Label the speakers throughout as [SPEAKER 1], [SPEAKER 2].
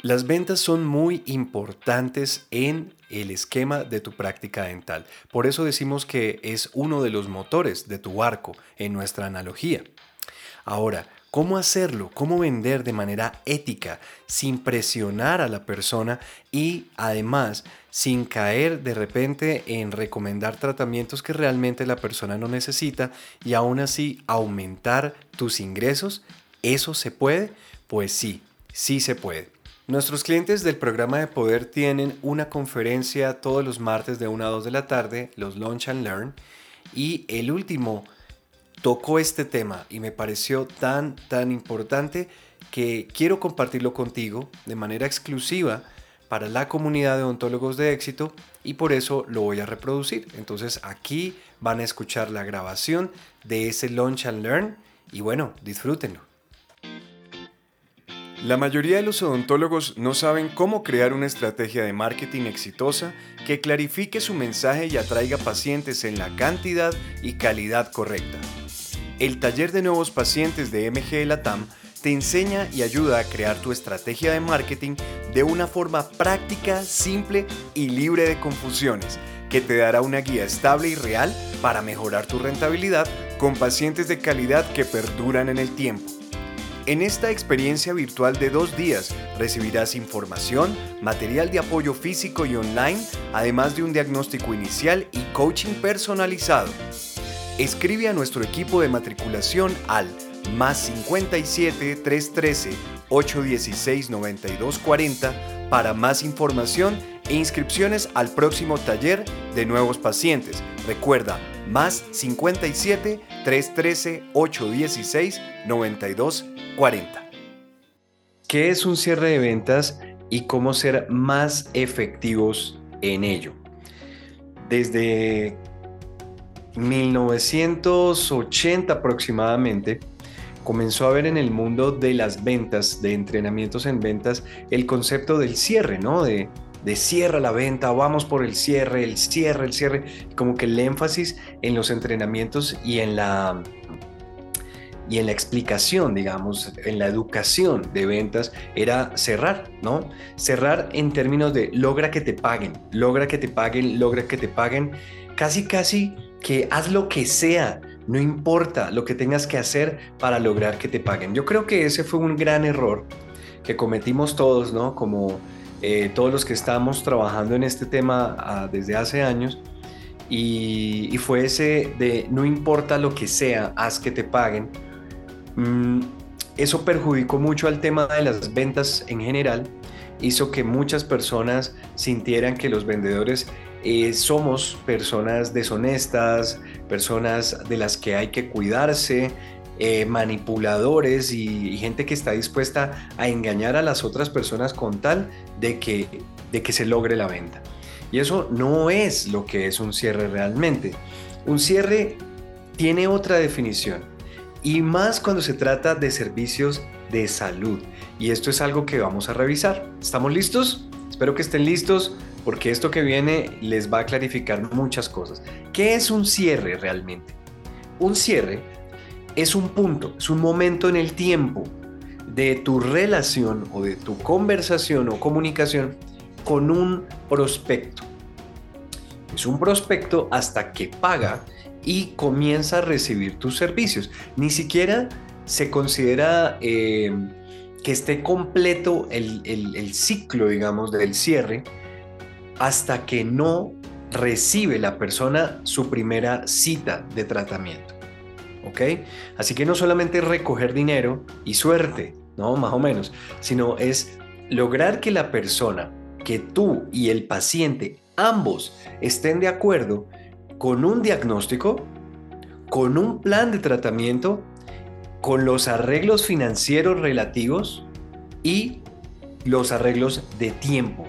[SPEAKER 1] Las ventas son muy importantes en el esquema de tu práctica dental. Por eso decimos que es uno de los motores de tu barco en nuestra analogía. Ahora, ¿cómo hacerlo? ¿Cómo vender de manera ética, sin presionar a la persona y además sin caer de repente en recomendar tratamientos que realmente la persona no necesita y aún así aumentar tus ingresos? ¿Eso se puede? Pues sí, sí se puede. Nuestros clientes del programa de poder tienen una conferencia todos los martes de 1 a 2 de la tarde, los Launch and Learn, y el último tocó este tema y me pareció tan, tan importante que quiero compartirlo contigo de manera exclusiva para la comunidad de odontólogos de éxito y por eso lo voy a reproducir. Entonces aquí van a escuchar la grabación de ese Launch and Learn y bueno, disfrútenlo. La mayoría de los odontólogos no saben cómo crear una estrategia de marketing exitosa que clarifique su mensaje y atraiga pacientes en la cantidad y calidad correcta. El taller de nuevos pacientes de MG Latam te enseña y ayuda a crear tu estrategia de marketing de una forma práctica, simple y libre de confusiones, que te dará una guía estable y real para mejorar tu rentabilidad con pacientes de calidad que perduran en el tiempo. En esta experiencia virtual de dos días recibirás información, material de apoyo físico y online, además de un diagnóstico inicial y coaching personalizado. Escribe a nuestro equipo de matriculación al más 57 313 816 9240 para más información e inscripciones al próximo taller de nuevos pacientes. Recuerda, más 57 313 816 9240. ¿Qué es un cierre de ventas y cómo ser más efectivos en ello? Desde 1980 aproximadamente, comenzó a ver en el mundo de las ventas, de entrenamientos en ventas, el concepto del cierre, ¿no? De de cierra la venta, vamos por el cierre, el cierre, el cierre, como que el énfasis en los entrenamientos y en la y en la explicación, digamos, en la educación de ventas era cerrar, ¿no? Cerrar en términos de logra que te paguen, logra que te paguen, logra que te paguen, casi casi que haz lo que sea, no importa lo que tengas que hacer para lograr que te paguen. Yo creo que ese fue un gran error que cometimos todos, ¿no? Como eh, todos los que estamos trabajando en este tema ah, desde hace años, y, fue ese de no importa lo que sea, haz que te paguen. Mm, eso perjudicó mucho al tema de las ventas en general, hizo que muchas personas sintieran que los vendedores eh, somos personas deshonestas, personas de las que hay que cuidarse, eh, manipuladores y, gente que está dispuesta a engañar a las otras personas con tal de que, de que se logre la venta. Y eso no es lo que es un cierre realmente. Un cierre tiene otra definición y más cuando se trata de servicios de salud. Y esto es algo que vamos a revisar. ¿Estamos listos? Espero que estén listos porque esto que viene les va a clarificar muchas cosas. ¿Qué es un cierre realmente? Un cierre es un punto, es un momento en el tiempo de tu relación o de tu conversación o comunicación con un prospecto. Es un prospecto hasta que paga y comienza a recibir tus servicios. Ni siquiera se considera eh, que esté completo el, el ciclo, digamos, del cierre hasta que no recibe la persona su primera cita de tratamiento. ¿Ok? Así que no solamente recoger dinero y suerte, ¿no? Más o menos, sino es lograr que la persona, que tú y el paciente, ambos estén de acuerdo con un diagnóstico, con un plan de tratamiento, con los arreglos financieros relativos y los arreglos de tiempo.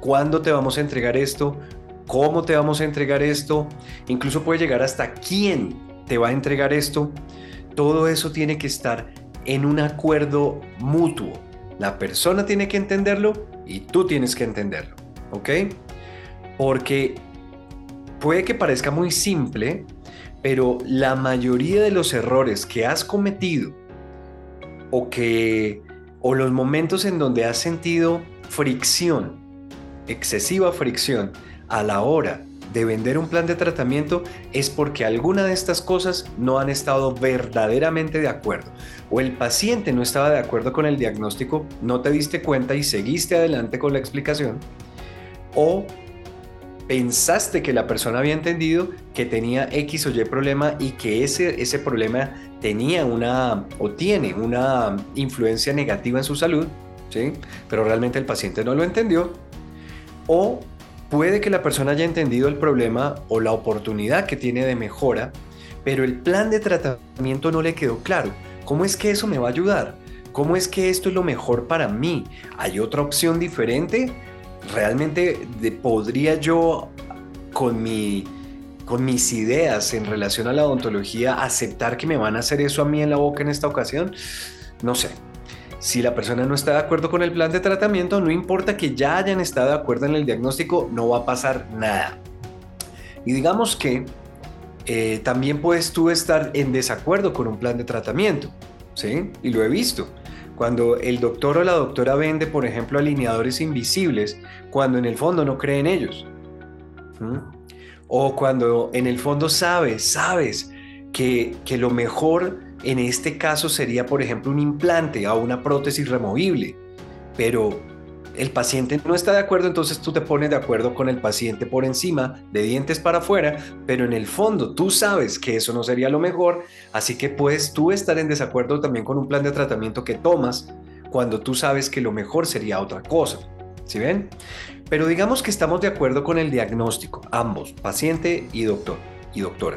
[SPEAKER 1] ¿Cuándo te vamos a entregar esto? ¿Cómo te vamos a entregar esto? Incluso puede llegar hasta quién te va a entregar esto, todo eso tiene que estar en un acuerdo mutuo. La persona tiene que entenderlo y tú tienes que entenderlo, ¿ok? Porque puede que parezca muy simple, pero la mayoría de los errores que has cometido o que o los momentos en donde has sentido fricción, excesiva fricción a la hora de vender un plan de tratamiento es porque alguna de estas cosas no han estado verdaderamente de acuerdo. O el paciente no estaba de acuerdo con el diagnóstico, no te diste cuenta y seguiste adelante con la explicación. O pensaste que la persona había entendido que tenía X o Y problema y que ese, ese problema tenía una o tiene una influencia negativa en su salud, ¿sí? pero realmente el paciente no lo entendió. O Puede que la persona haya entendido el problema o la oportunidad que tiene de mejora, pero el plan de tratamiento no le quedó claro. ¿Cómo es que eso me va a ayudar? ¿Cómo es que esto es lo mejor para mí? ¿Hay otra opción diferente? ¿Realmente podría yo con, mi, con mis ideas en relación a la odontología aceptar que me van a hacer eso a mí en la boca en esta ocasión? No sé, si la persona no está de acuerdo con el plan de tratamiento, no importa que ya hayan estado de acuerdo en el diagnóstico, no va a pasar nada. Y digamos que eh, también puedes tú estar en desacuerdo con un plan de tratamiento, ¿sí? Y lo he visto. Cuando el doctor o la doctora vende, por ejemplo, alineadores invisibles, cuando en el fondo no cree en ellos. O cuando en el fondo sabes, sabes que, que lo mejor en este caso sería, por ejemplo, un implante o una prótesis removible, pero el paciente no está de acuerdo, entonces tú te pones de acuerdo con el paciente por encima, de dientes para afuera, pero en el fondo tú sabes que eso no sería lo mejor, así que puedes tú estar en desacuerdo también con un plan de tratamiento que tomas cuando tú sabes que lo mejor sería otra cosa. ¿Sí ven? Pero digamos que estamos de acuerdo con el diagnóstico, ambos, paciente y doctor y doctora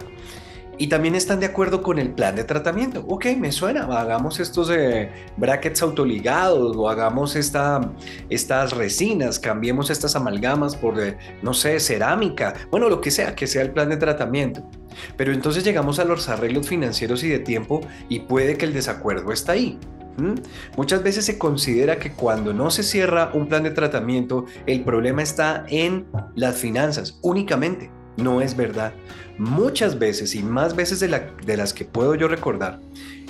[SPEAKER 1] y también están de acuerdo con el plan de tratamiento. Ok, me suena, hagamos estos eh, brackets autoligados o hagamos esta, estas resinas, cambiemos estas amalgamas por, eh, no sé, cerámica, bueno, lo que sea, que sea el plan de tratamiento. Pero entonces llegamos a los arreglos financieros y de tiempo y puede que el desacuerdo está ahí. Muchas veces se considera que cuando no se cierra un plan de tratamiento, el problema está en las finanzas únicamente. No es verdad. Muchas veces y más veces de, las que puedo yo recordar,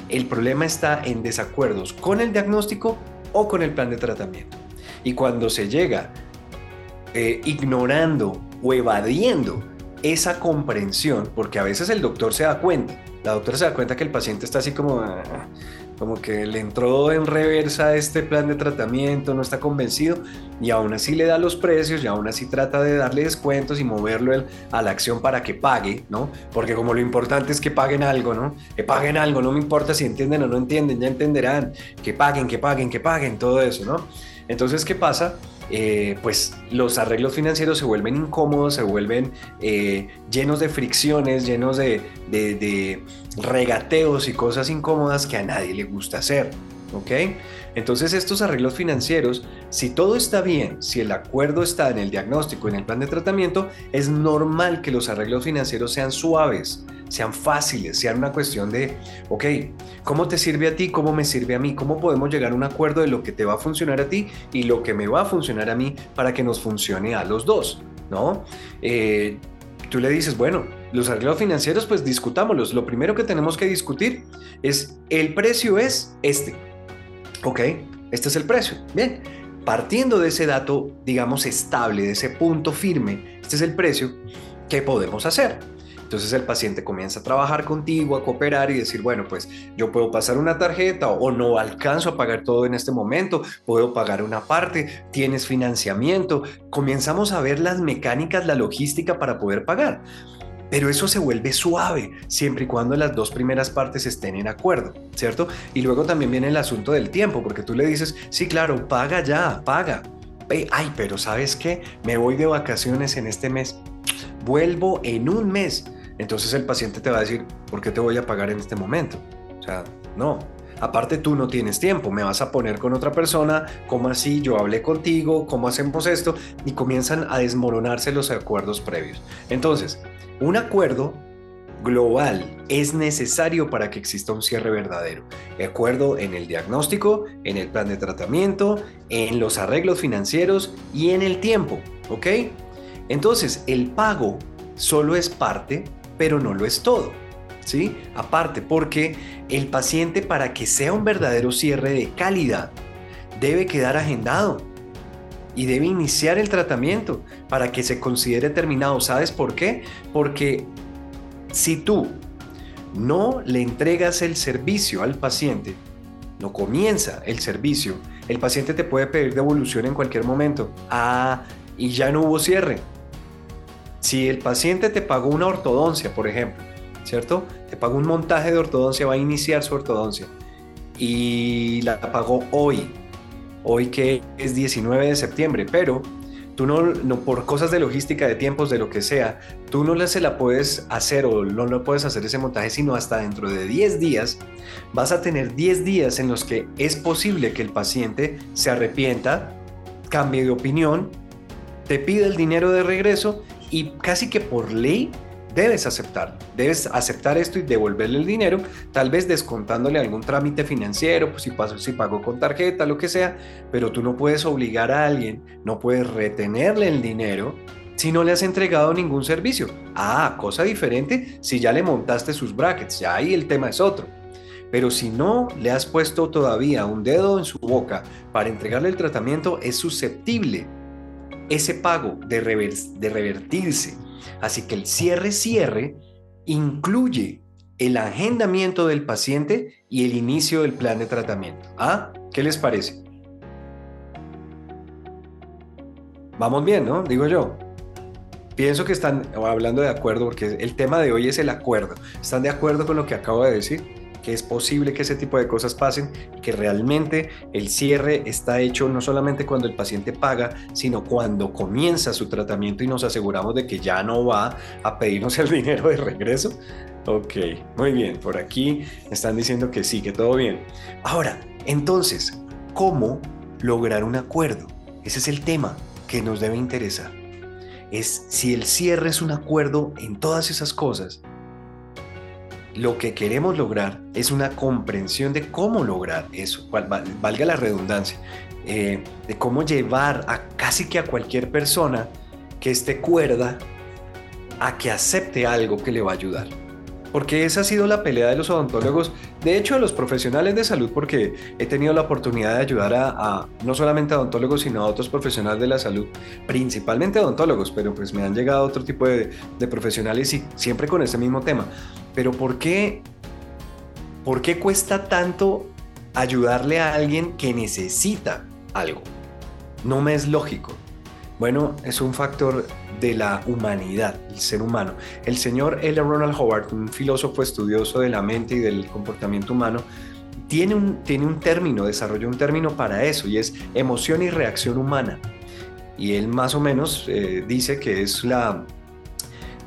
[SPEAKER 1] el problema está en desacuerdos con el diagnóstico o con el plan de tratamiento. Y cuando se llega eh, ignorando o evadiendo esa comprensión, porque a veces el doctor se da cuenta, la doctora se da cuenta que el paciente está así como, ah, como que le entró en reversa este plan de tratamiento, no está convencido y aún así le da los precios y aún así trata de darle descuentos y moverlo a la acción para que pague, ¿no? Porque como lo importante es que paguen algo, ¿no? Que paguen algo, no me importa si entienden o no entienden, ya entenderán, que paguen, que paguen, que paguen, todo eso, ¿no? Entonces, ¿qué pasa? Eh, pues los arreglos financieros se vuelven incómodos, se vuelven eh, llenos de fricciones, llenos de, de, regateos y cosas incómodas que a nadie le gusta hacer. ¿Ok? Entonces estos arreglos financieros, si todo está bien, si el acuerdo está en el diagnóstico, en el plan de tratamiento, es normal que los arreglos financieros sean suaves, sean fáciles, sean una cuestión de, ok, ¿cómo te sirve a ti? ¿Cómo me sirve a mí? ¿Cómo podemos llegar a un acuerdo de lo que te va a funcionar a ti y lo que me va a funcionar a mí para que nos funcione a los dos? ¿No? Eh, tú le dices, bueno, los arreglos financieros, pues discutámoslos. Lo primero que tenemos que discutir es, el precio es este. Ok, este es el precio. Bien, partiendo de ese dato, digamos, estable, de ese punto firme, este es el precio, ¿qué podemos hacer? Entonces el paciente comienza a trabajar contigo, a cooperar y decir, bueno, pues yo puedo pasar una tarjeta o, no alcanzo a pagar todo en este momento, puedo pagar una parte, tienes financiamiento. Comenzamos a ver las mecánicas, la logística para poder pagar. Pero eso se vuelve suave siempre y cuando las dos primeras partes estén en acuerdo, ¿cierto? Y luego también viene el asunto del tiempo, porque tú le dices, sí, claro, paga ya, paga. Ay, pero ¿sabes qué? Me voy de vacaciones en este mes. Vuelvo en un mes. Entonces el paciente te va a decir, ¿por qué te voy a pagar en este momento? O sea, no. Aparte tú no tienes tiempo, me vas a poner con otra persona, ¿cómo así? Yo hablé contigo, ¿cómo hacemos esto? Y comienzan a desmoronarse los acuerdos previos. Entonces, un acuerdo global es necesario para que exista un cierre verdadero. De acuerdo en el diagnóstico, en el plan de tratamiento, en los arreglos financieros y en el tiempo, ¿ok? Entonces, el pago solo es parte pero no lo es todo. ¿Sí? Aparte, porque el paciente para que sea un verdadero cierre de calidad, debe quedar agendado y debe iniciar el tratamiento para que se considere terminado. ¿Sabes por qué? Porque si tú no le entregas el servicio al paciente, no comienza el servicio, el paciente te puede pedir devolución en cualquier momento. Ah, y ya no hubo cierre. Si el paciente te pagó una ortodoncia, por ejemplo, ¿cierto? Te pagó un montaje de ortodoncia, va a iniciar su ortodoncia y la pagó hoy, hoy que es 19 de septiembre, pero tú no, no, por cosas de logística, de tiempos, de lo que sea, tú no se la puedes hacer o no lo puedes hacer ese montaje, sino hasta dentro de 10 días, vas a tener 10 días en los que es posible que el paciente se arrepienta, cambie de opinión, te pida el dinero de regreso y casi que por ley debes aceptarlo. Debes aceptar esto y devolverle el dinero, tal vez descontándole algún trámite financiero, pues si, pasó, si pagó con tarjeta, lo que sea, pero tú no puedes obligar a alguien, no puedes retenerle el dinero si no le has entregado ningún servicio. Ah, cosa diferente si ya le montaste sus brackets, ya ahí el tema es otro. Pero si no le has puesto todavía un dedo en su boca para entregarle el tratamiento, es susceptible ese pago de, revertirse Así que el cierre-cierre incluye el agendamiento del paciente y el inicio del plan de tratamiento. ¿Ah? ¿Qué les parece? Vamos bien, ¿no? Digo yo. Pienso que están hablando de acuerdo porque el tema de hoy es el acuerdo. ¿Están de acuerdo con lo que acabo de decir? Que es posible que ese tipo de cosas pasen, que realmente el cierre está hecho no solamente cuando el paciente paga, sino cuando comienza su tratamiento y nos aseguramos de que ya no va a pedirnos el dinero de regreso. Ok, muy bien, por aquí están diciendo que sí, que todo bien. Ahora, entonces, ¿cómo lograr un acuerdo? Ese es el tema que nos debe interesar. Es si el cierre es un acuerdo en todas esas cosas, lo que queremos lograr es una comprensión de cómo lograr eso, valga la redundancia, eh, de cómo llevar a casi que a cualquier persona que esté cuerda a que acepte algo que le va a ayudar. Porque esa ha sido la pelea de los odontólogos, de hecho de los profesionales de salud, porque he tenido la oportunidad de ayudar a, no solamente a odontólogos, sino a otros profesionales de la salud, principalmente odontólogos, pero pues me han llegado otro tipo de, de profesionales y siempre con ese mismo tema. Pero ¿por qué, ¿por qué cuesta tanto ayudarle a alguien que necesita algo? No me es lógico. Bueno, es un factor de la humanidad, el ser humano. El señor L. Ronald Howard, un filósofo estudioso de la mente y del comportamiento humano, tiene un, tiene un término, desarrolló un término para eso y es emoción y reacción humana. Y él más o menos eh, dice que es la,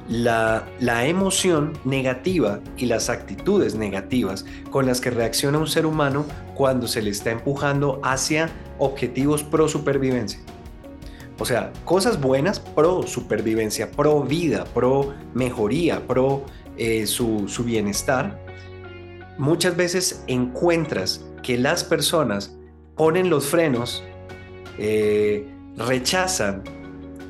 [SPEAKER 1] la, emoción negativa y las actitudes negativas con las que reacciona un ser humano cuando se le está empujando hacia objetivos pro supervivencia. O sea, cosas buenas pro supervivencia, pro vida, pro mejoría, pro eh, su, bienestar. Muchas veces encuentras que las personas ponen los frenos, eh, rechazan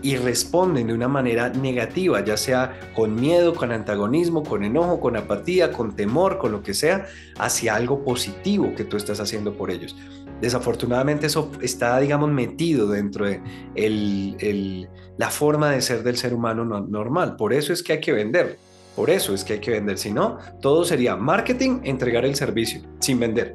[SPEAKER 1] y responden de una manera negativa, ya sea con miedo, con antagonismo, con enojo, con apatía, con temor, con lo que sea, hacia algo positivo que tú estás haciendo por ellos. Desafortunadamente eso está, digamos, metido dentro de la forma de ser del ser humano normal. Por eso es que hay que vender. Por eso es que hay que vender. Si no, todo sería marketing, entregar el servicio, sin vender.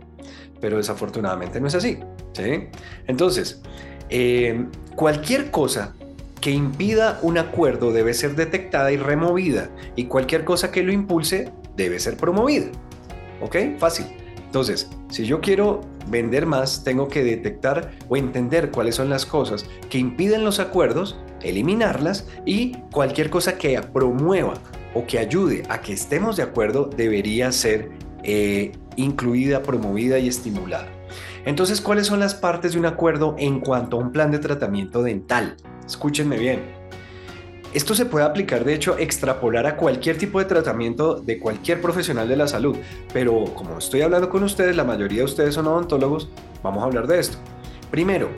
[SPEAKER 1] Pero desafortunadamente no es así. ¿sí? Entonces, eh, cualquier cosa que impida un acuerdo debe ser detectada y removida y cualquier cosa que lo impulse debe ser promovida. ¿Ok? Fácil. Entonces, si yo quiero vender más, tengo que detectar o entender cuáles son las cosas que impiden los acuerdos, eliminarlas y cualquier cosa que promueva o que ayude a que estemos de acuerdo debería ser eh, incluida, promovida y estimulada. Entonces, ¿cuáles son las partes de un acuerdo en cuanto a un plan de tratamiento dental? Escúchenme bien. Esto se puede aplicar, de hecho, extrapolar a cualquier tipo de tratamiento de cualquier profesional de la salud. Pero como estoy hablando con ustedes, la mayoría de ustedes son odontólogos, vamos a hablar de esto. Primero,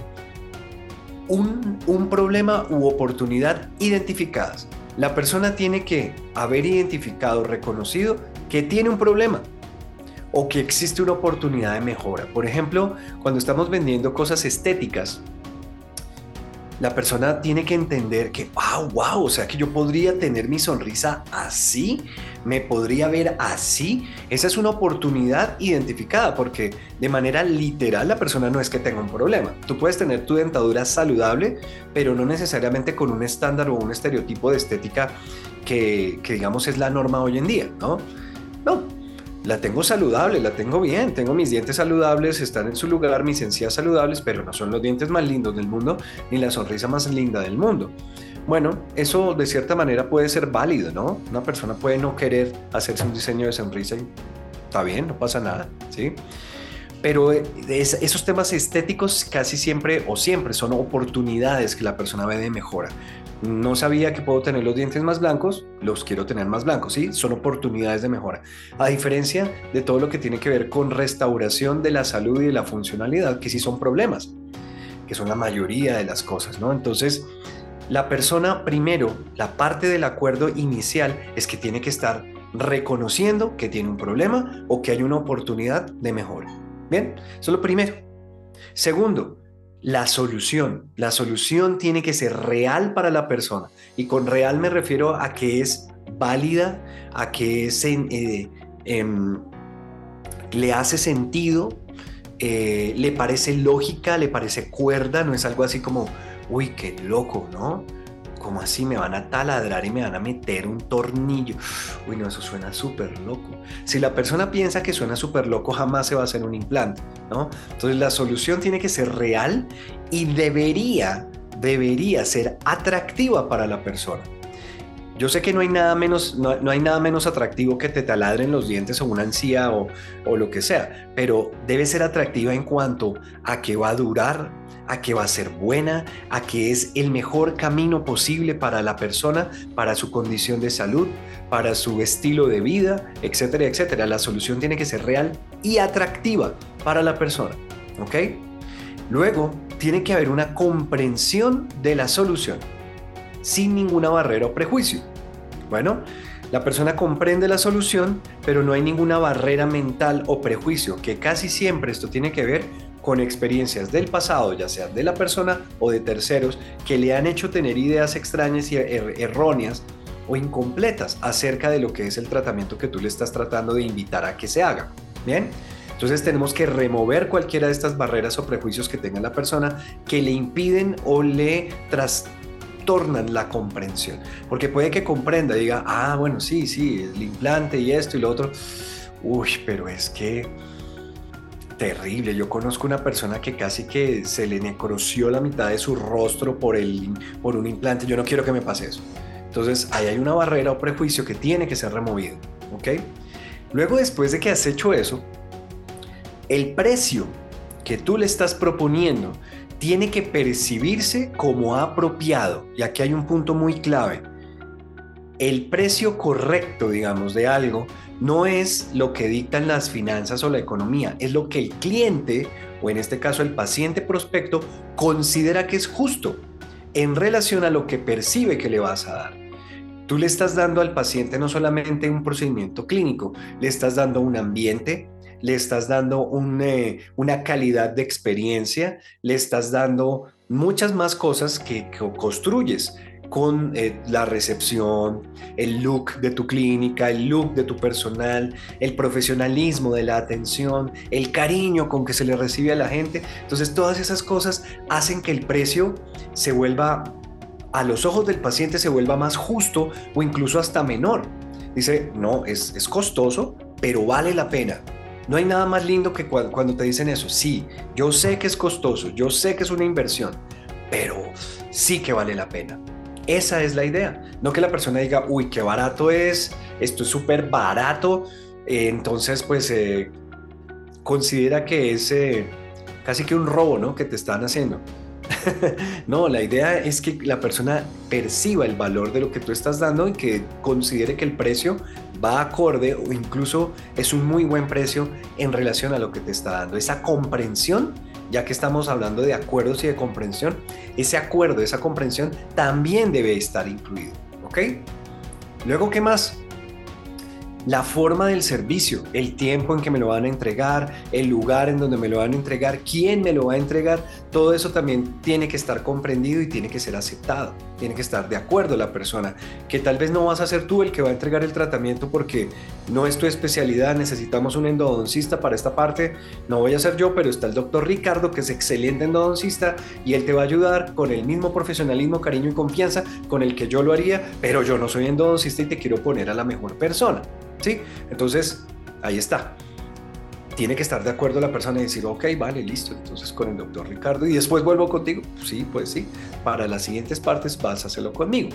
[SPEAKER 1] un, problema u oportunidad identificadas. La persona tiene que haber identificado, reconocido que tiene un problema o que existe una oportunidad de mejora. Por ejemplo, cuando estamos vendiendo cosas estéticas, la persona tiene que entender que, wow, wow, o sea que yo podría tener mi sonrisa así, me podría ver así. Esa es una oportunidad identificada porque de manera literal la persona no es que tenga un problema. Tú puedes tener tu dentadura saludable, pero no necesariamente con un estándar o un estereotipo de estética que, que digamos es la norma hoy en día, ¿no? No, la tengo saludable, la tengo bien, tengo mis dientes saludables, están en su lugar, mis encías saludables, pero no son los dientes más lindos del mundo ni la sonrisa más linda del mundo. Bueno, eso de cierta manera puede ser válido, ¿no? Una persona puede no querer hacerse un diseño de sonrisa y está bien, no pasa nada, ¿sí? Pero eh, esos temas estéticos casi siempre o siempre son oportunidades que la persona ve de mejora no sabía que puedo tener los dientes más blancos, los quiero tener más blancos, ¿sí? Son oportunidades de mejora. A diferencia de todo lo que tiene que ver con restauración de la salud y de la funcionalidad, que sí son problemas, que son la mayoría de las cosas, ¿no? Entonces, la persona primero, la parte del acuerdo inicial es que tiene que estar reconociendo que tiene un problema o que hay una oportunidad de mejora. Bien, eso es lo primero. Segundo, la solución. La solución tiene que ser real para la persona. Y con real me refiero a que es válida, a que es eh, em, le hace sentido, eh, le parece lógica, le parece cuerda, no es algo así como, uy, qué loco, ¿no? ¿Cómo así me van a taladrar y me van a meter un tornillo? Uy, no, eso suena súper loco. Si la persona piensa que suena súper loco, jamás se va a hacer un implante, ¿no? Entonces la solución tiene que ser real y debería, debería ser atractiva para la persona. Yo sé que no hay nada menos, no, hay nada menos atractivo que te taladren los dientes o una encía o, o lo que sea, pero debe ser atractiva en cuanto a que va a durar, a que va a ser buena, a que es el mejor camino posible para la persona, para su condición de salud, para su estilo de vida, etcétera, etcétera. La solución tiene que ser real y atractiva para la persona, ¿ok? Luego, tiene que haber una comprensión de la solución, sin ninguna barrera o prejuicio. Bueno, la persona comprende la solución, pero no hay ninguna barrera mental o prejuicio, que casi siempre esto tiene que ver con experiencias del pasado, ya sea de la persona o de terceros, que le han hecho tener ideas extrañas y er, erróneas o incompletas acerca de lo que es el tratamiento que tú le estás tratando de invitar a que se haga. Bien, entonces tenemos que remover cualquiera de estas barreras o prejuicios que tenga la persona que le impiden o le trastornan la comprensión. Porque puede que comprenda, diga, ah, bueno, sí, sí, el implante y esto y lo otro. Uy, pero es que terrible. Yo conozco una persona que casi que se le necroció la mitad de su rostro por, el, por un implante. Yo no quiero que me pase eso. Entonces, ahí hay una barrera o prejuicio que tiene que ser removido. ¿Ok? Luego, después de que has hecho eso, el precio que tú le estás proponiendo tiene que percibirse como apropiado. Y aquí hay un punto muy clave. El precio correcto, digamos, de algo no es lo que dictan las finanzas o la economía, es lo que el cliente, o en este caso el paciente prospecto, considera que es justo en relación a lo que percibe que le vas a dar. Tú le estás dando al paciente no solamente un procedimiento clínico, le estás dando un ambiente, le estás dando eh, una calidad de experiencia, le estás dando muchas más cosas que construyes con eh, la recepción, el look de tu clínica, el look de tu personal, el profesionalismo de la atención, el cariño con que se le recibe a la gente. Entonces todas esas cosas hacen que el precio se vuelva, a los ojos del paciente, se vuelva más justo o incluso hasta menor. Dice, no, es, es costoso, pero vale la pena. No hay nada más lindo que cuando te dicen eso. Sí, yo sé que es costoso, yo sé que es una inversión, pero sí que vale la pena. Esa es la idea. No que la persona diga, uy, qué barato es, esto es súper barato. Eh, entonces, pues, eh, considera que es eh, casi que un robo, ¿no? Que te están haciendo. no, la idea es que la persona perciba el valor de lo que tú estás dando y que considere que el precio va acorde o incluso es un muy buen precio en relación a lo que te está dando. Esa comprensión ya que estamos hablando de acuerdos y de comprensión, ese acuerdo, esa comprensión también debe estar incluido. ¿Ok? Luego, ¿qué más? la forma del servicio, el tiempo en que me lo van a entregar, el lugar en donde me lo van a entregar, quién me lo va a entregar, todo eso también tiene que estar comprendido y tiene que ser aceptado, tiene que estar de acuerdo la persona, que tal vez no vas a ser tú el que va a entregar el tratamiento porque no es tu especialidad, necesitamos un endodoncista para esta parte, no voy a ser yo, pero está el doctor Ricardo que es excelente endodoncista y él te va a ayudar con el mismo profesionalismo, cariño y confianza con el que yo lo haría, pero yo no soy endodoncista y te quiero poner a la mejor persona. ¿Sí? Entonces, ahí está. Tiene que estar de acuerdo la persona y decir, ok, vale, listo, entonces con el doctor Ricardo y después vuelvo contigo. Sí, pues sí, para las siguientes partes vas a hacerlo conmigo,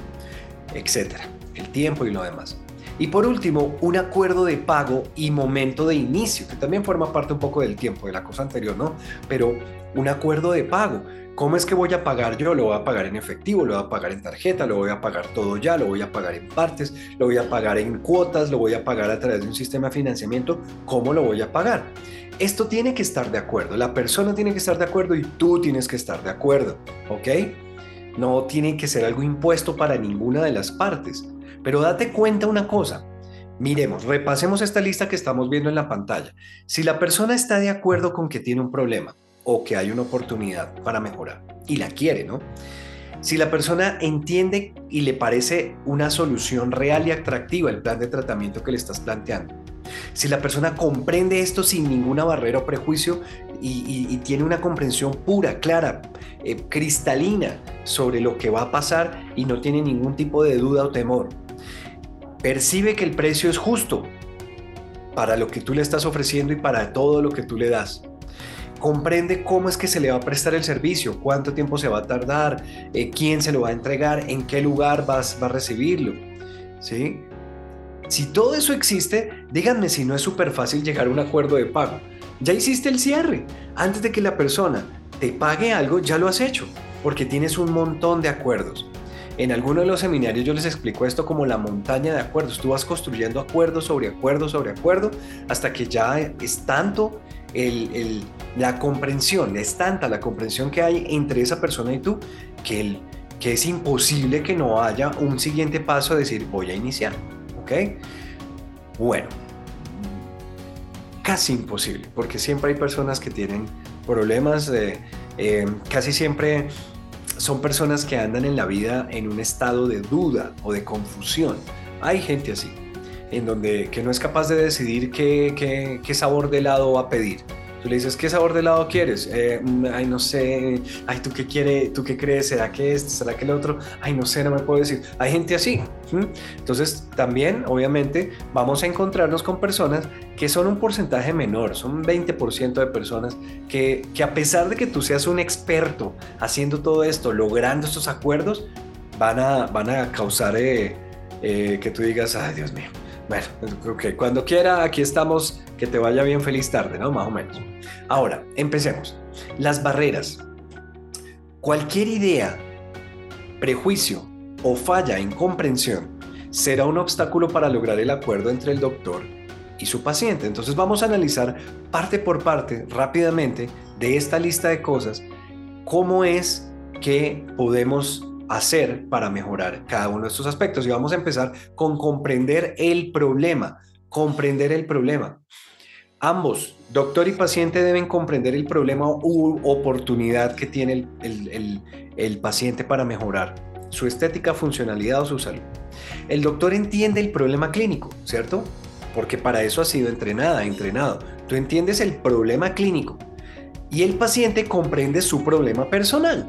[SPEAKER 1] etcétera. El tiempo y lo demás. Y por último, un acuerdo de pago y momento de inicio, que también forma parte un poco del tiempo de la cosa anterior, ¿no? Pero un acuerdo de pago. ¿Cómo es que voy a pagar yo? Lo voy a pagar en efectivo, lo voy a pagar en tarjeta, lo voy a pagar todo ya, lo voy a pagar en partes, lo voy a pagar en cuotas, lo voy a pagar a través de un sistema de financiamiento. ¿Cómo lo voy a pagar? Esto tiene que estar de acuerdo, la persona tiene que estar de acuerdo y tú tienes que estar de acuerdo, ¿ok? No tiene que ser algo impuesto para ninguna de las partes. Pero date cuenta una cosa, Miremos, repasemos esta lista que estamos viendo en la pantalla. Si la persona está de acuerdo con que tiene un problema, o que hay una oportunidad para mejorar y la quiere, ¿no? Si la persona entiende y le parece una solución real y atractiva el plan de tratamiento que le estás planteando, si la persona comprende esto sin ninguna barrera o prejuicio y, tiene una comprensión pura, clara, eh, cristalina sobre lo que va a pasar y no tiene ningún tipo de duda o temor, percibe que el precio es justo para lo que tú le estás ofreciendo y para todo lo que tú le das comprende cómo es que se le va a prestar el servicio, cuánto tiempo se va a tardar, eh, quién se lo va a entregar, en qué lugar vas, va a recibirlo. ¿sí? Si todo eso existe, díganme si no es súper fácil llegar a un acuerdo de pago. Ya hiciste el cierre. Antes de que la persona te pague algo, ya lo has hecho, porque tienes un montón de acuerdos. En algunos de los seminarios yo les explico esto como la montaña de acuerdos. Tú vas construyendo acuerdo sobre acuerdo sobre acuerdo hasta que ya es tanto la comprensión, es tanta la comprensión que hay entre esa persona y tú que es imposible que no haya un siguiente paso a decir voy a iniciar. ¿Ok? Bueno, casi imposible, porque siempre hay personas que tienen problemas, de, eh, casi siempre son personas que andan en la vida en un estado de duda o de confusión. Hay gente así en donde que no es capaz de decidir qué, qué, sabor de helado va a pedir. Tú le dices, ¿qué sabor de helado quieres? Eh, mm, ay, no sé. Ay, ¿tú qué quieres? ¿Tú qué crees? ¿Será que este? ¿Será que el otro? Ay, no sé, no me puedo decir. Hay gente así. Entonces, también, obviamente, vamos a encontrarnos con personas que son un porcentaje menor, son un 20% de personas que, que a pesar de que tú seas un experto haciendo todo esto, logrando estos acuerdos, van a, van a causar eh, eh, que tú digas, ay, Dios mío bueno, que cuando quiera, aquí estamos, que te vaya bien, feliz tarde, ¿no? Más o menos. Ahora, empecemos. Las barreras. Cualquier idea, prejuicio o falla en comprensión será un obstáculo para lograr el acuerdo entre el doctor y su paciente. Entonces vamos a analizar parte por parte rápidamente de esta lista de cosas, cómo es que podemos hacer para mejorar cada uno de estos aspectos. Y vamos a empezar con comprender el problema, comprender el problema. Ambos, doctor y paciente, deben comprender el problema u oportunidad que tiene el, el paciente para mejorar su estética, funcionalidad o su salud. El doctor entiende el problema clínico, ¿cierto? Porque para eso ha sido entrenada, entrenado. Tú entiendes el problema clínico y el paciente comprende su problema personal.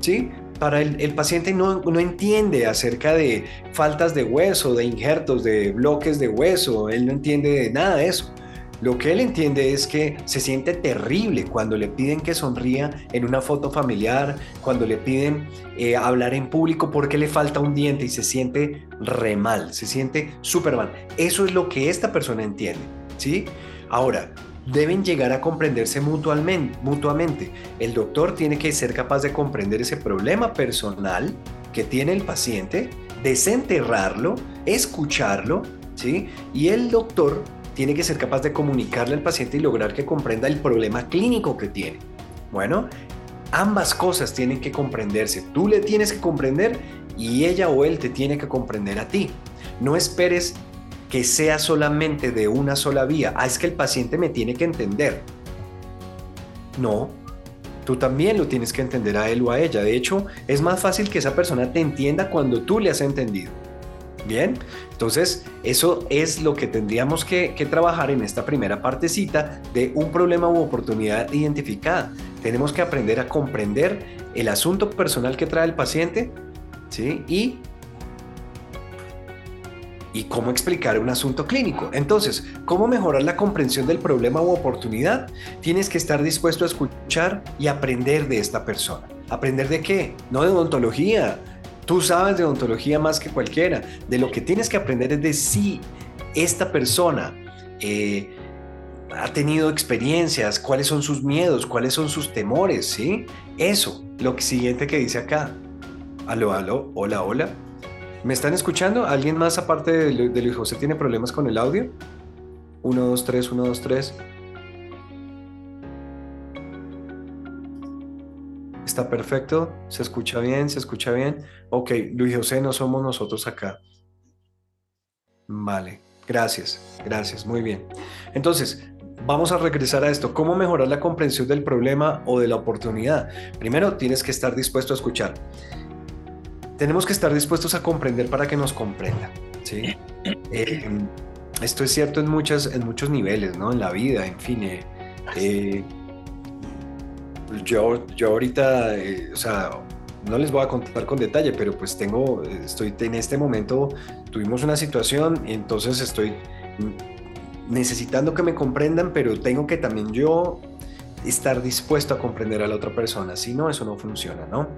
[SPEAKER 1] ¿Sí? Para el, paciente no, no, entiende acerca de faltas de hueso, de injertos, de bloques de hueso, él no entiende de nada de eso. Lo que él entiende es que se siente terrible cuando le piden que sonría en una foto familiar, cuando le piden eh, hablar en público porque le falta un diente y se siente re mal, se siente súper mal. Eso es lo que esta persona entiende, ¿sí? Ahora, deben llegar a comprenderse mutuamente. El doctor tiene que ser capaz de comprender ese problema personal que tiene el paciente, desenterrarlo, escucharlo, ¿sí? Y el doctor tiene que ser capaz de comunicarle al paciente y lograr que comprenda el problema clínico que tiene. Bueno, ambas cosas tienen que comprenderse. Tú le tienes que comprender y ella o él te tiene que comprender a ti. No esperes que sea solamente de una sola vía. Ah, es que el paciente me tiene que entender. No, tú también lo tienes que entender a él o a ella. De hecho, es más fácil que esa persona te entienda cuando tú le has entendido. Bien, entonces eso es lo que tendríamos que, trabajar en esta primera partecita de un problema u oportunidad identificada. Tenemos que aprender a comprender el asunto personal que trae el paciente ¿sí? y y cómo explicar un asunto clínico. Entonces, ¿cómo mejorar la comprensión del problema u oportunidad? Tienes que estar dispuesto a escuchar y aprender de esta persona. ¿Aprender de qué? No de odontología. Tú sabes de odontología más que cualquiera. De lo que tienes que aprender es de si esta persona eh, ha tenido experiencias, cuáles son sus miedos, cuáles son sus temores, ¿sí? Eso, lo siguiente que dice acá. Aló, aló, hola, hola. ¿Me están escuchando? ¿Alguien más aparte de, Luis José tiene problemas con el audio? 1, 2, 3, 1, 2, 3. Está perfecto, se escucha bien, se escucha bien. Ok, Luis José, no somos nosotros acá. Vale, gracias, gracias, muy bien. Entonces, vamos a regresar a esto. ¿Cómo mejorar la comprensión del problema o de la oportunidad? Primero, tienes que estar dispuesto a escuchar tenemos que estar dispuestos a comprender para que nos comprendan. ¿sí? Eh, esto es cierto en, muchas, en muchos niveles, ¿no? En la vida, en fin. Eh, eh, yo, yo ahorita, o sea, no les voy a contar con detalle, pero pues tengo, estoy en este momento, tuvimos una situación, entonces estoy necesitando que me comprendan, pero tengo que también yo estar dispuesto a comprender a la otra persona. Si no, eso no funciona, ¿no?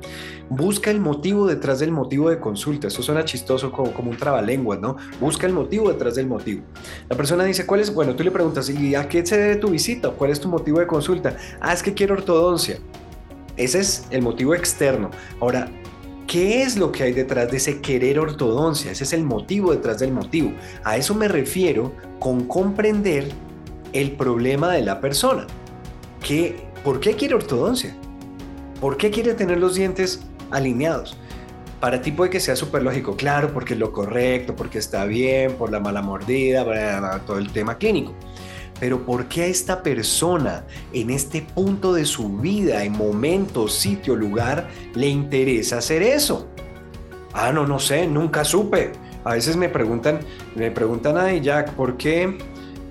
[SPEAKER 1] Busca el motivo detrás del motivo de consulta. Eso suena chistoso como, como un trabalenguas, ¿no? Busca el motivo detrás del motivo. La persona dice, ¿cuál es? Bueno, tú le preguntas, ¿y a qué se debe tu visita? ¿Cuál es tu motivo de consulta? Ah, es que quiero ortodoncia. Ese es el motivo externo. Ahora, ¿Qué es lo que hay detrás de ese querer ortodoncia? Ese es el motivo detrás del motivo. A eso me refiero con comprender el problema de la persona. ¿Por qué quiere ortodoncia? ¿Por qué quiere tener los dientes alineados? Para ti puede que sea súper lógico, claro, porque es lo correcto, porque está bien, por la mala mordida, todo el tema clínico. Pero ¿por qué a esta persona en este punto de su vida, en momento, sitio, lugar, le interesa hacer eso? Ah, no, no sé, nunca supe. A veces me preguntan, me preguntan, ay Jack, ¿por qué,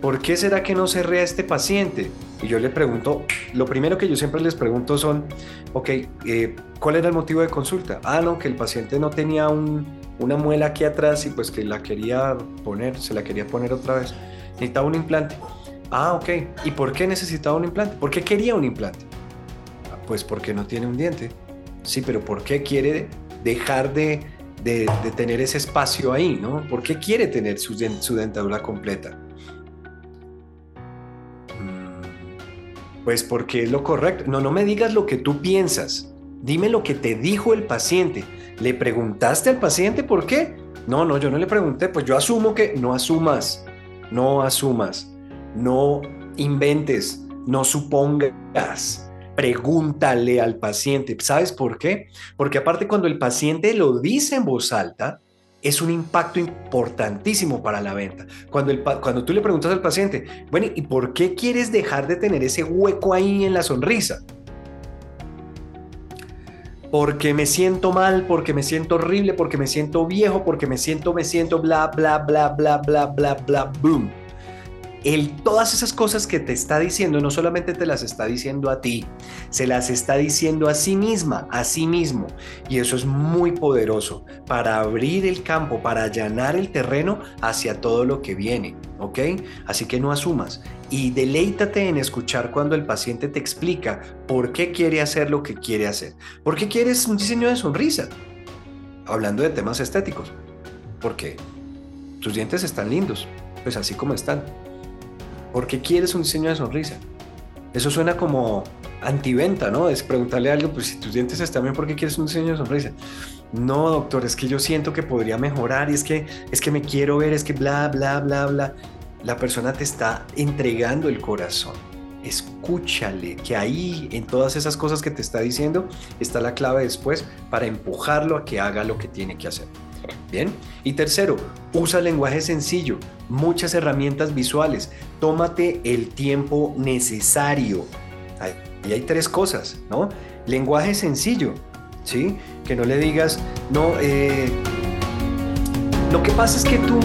[SPEAKER 1] ¿por qué será que no se rea este paciente? Y yo le pregunto, lo primero que yo siempre les pregunto son, ok, eh, ¿cuál era el motivo de consulta? Ah, no, que el paciente no tenía una muela aquí atrás y pues que la quería poner, se la quería poner otra vez. Necesitaba un implante. Ah, ok. ¿Y por qué necesitaba un implante? ¿Por qué quería un implante? Ah, pues porque no tiene un diente. Sí, pero ¿por qué quiere dejar de, tener ese espacio ahí, no? ¿Por qué quiere tener su dentadura completa? Pues porque es lo correcto. No, no me digas lo que tú piensas. Dime lo que te dijo el paciente. ¿Le preguntaste al paciente por qué? No, no, yo no le pregunté. Pues yo asumo que no asumas. No asumas. No inventes. No supongas. Pregúntale al paciente. ¿Sabes por qué? Porque aparte cuando el paciente lo dice en voz alta, es un impacto importantísimo para la venta. Cuando, el, cuando tú le preguntas al paciente, bueno, ¿y por qué quieres dejar de tener ese hueco ahí en la sonrisa? Porque me siento mal, porque me siento horrible, porque me siento viejo, porque me siento, me siento, bla, bla, bla, bla, bla, bla, bla, boom todas esas cosas que te está diciendo, no solamente te las está diciendo a ti, se las está diciendo a sí misma, a sí mismo. Y eso es muy poderoso para abrir el campo, para allanar el terreno hacia todo lo que viene. ¿Ok? Así que no asumas y deleítate en escuchar cuando el paciente te explica por qué quiere hacer lo que quiere hacer. ¿Por qué quieres un diseño de sonrisa? Hablando de temas estéticos. Porque tus dientes están lindos, pues así como están. ¿Por qué quieres un diseño de sonrisa? Eso suena como antiventa, ¿no? Es preguntarle algo, pues si tus dientes están bien, ¿por qué quieres un diseño de sonrisa? No, doctor, es que yo siento que podría mejorar y es que, es que me quiero ver, es que bla, bla, bla, bla. La persona te está entregando el corazón. Escúchale, que ahí, en todas esas cosas que te está diciendo, está la clave después para empujarlo a que haga lo que tiene que hacer. Y tercero, usa lenguaje sencillo, muchas herramientas visuales. Tómate el tiempo necesario. Ahí hay tres cosas, ¿no? Lenguaje sencillo, ¿sí? Que no le digas, no, eh, lo que pasa es que tú,